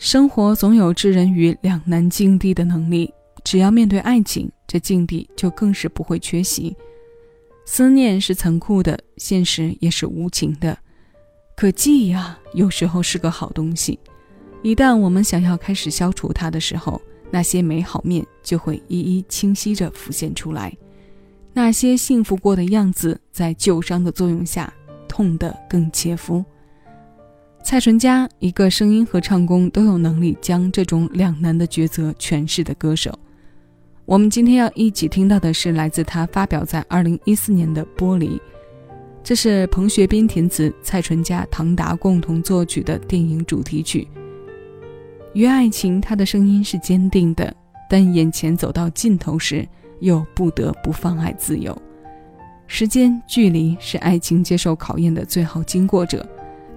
生活总有置人于两难境地的能力，只要面对爱情，这境地就更是不会缺席。思念是残酷的，现实也是无情的。可记忆啊，有时候是个好东西。一旦我们想要开始消除它的时候，那些美好面就会一一清晰着浮现出来。那些幸福过的样子，在旧伤的作用下，痛得更切肤。蔡淳佳，一个声音和唱功都有能力将这种两难的抉择诠释的歌手。我们今天要一起听到的是来自他发表在二零一四年的《玻璃》，这是彭学斌填词，蔡淳佳、唐达共同作曲的电影主题曲。于爱情，他的声音是坚定的，但眼前走到尽头时，又不得不放爱自由。时间、距离是爱情接受考验的最好经过者。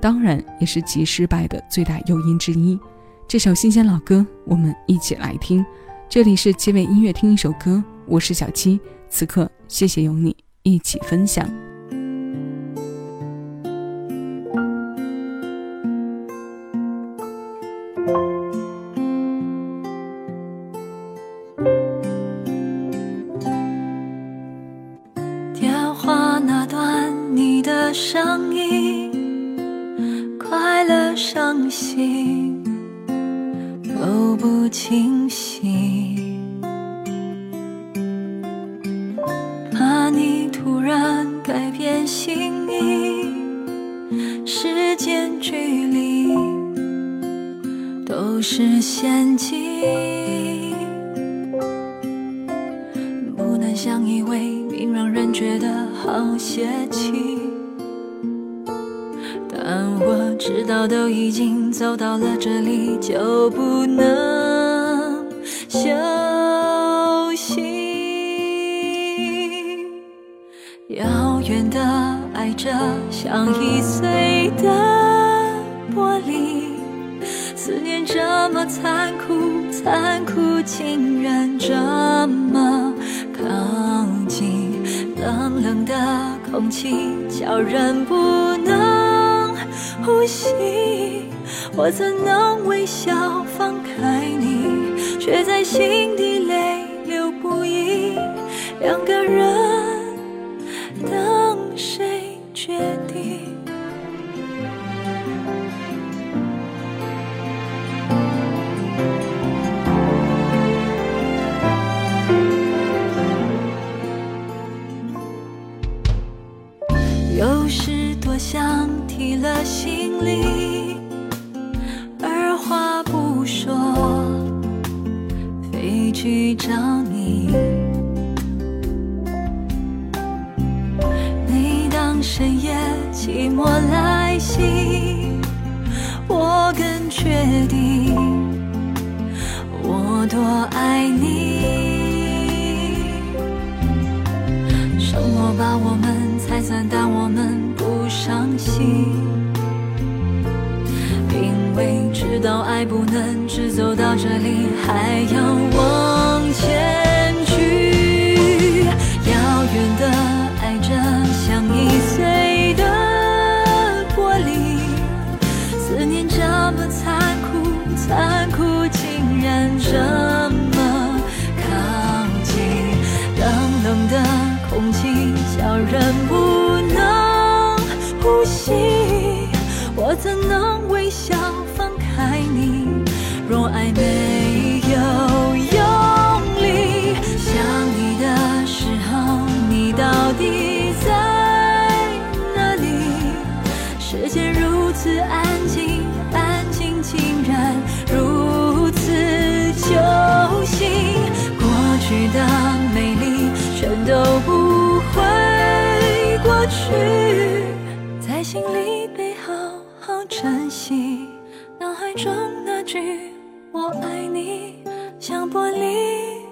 当然，也是其失败的最大诱因之一。这首新鲜老歌，我们一起来听。这里是七味音乐，听一首歌，我是小七。此刻，谢谢有你一起分享。电话那端，你的声伤心都不清晰，怕你突然改变心意，时间、距离都是陷阱，不能相依为命，让人觉得好泄气。但我知道，都已经走到了这里，就不能休息。遥远的爱着，像易碎的玻璃。思念这么残酷，残酷竟然这么靠近。冷冷的空气，叫人不。呼吸，我怎能微笑放开你，却在心底泪流不已。两个人的去找你。每当深夜寂寞来袭，我更确定我多爱你。生活把我们拆散，但我们不。伤心，知道爱不能只走到这里，还要往前去。遥远的爱着，像易碎的玻璃。思念这么残酷，残酷竟然这么靠近。冷冷的空气，叫人不能。呼吸，我怎能微笑？爱你？若爱没句我爱你，像玻璃。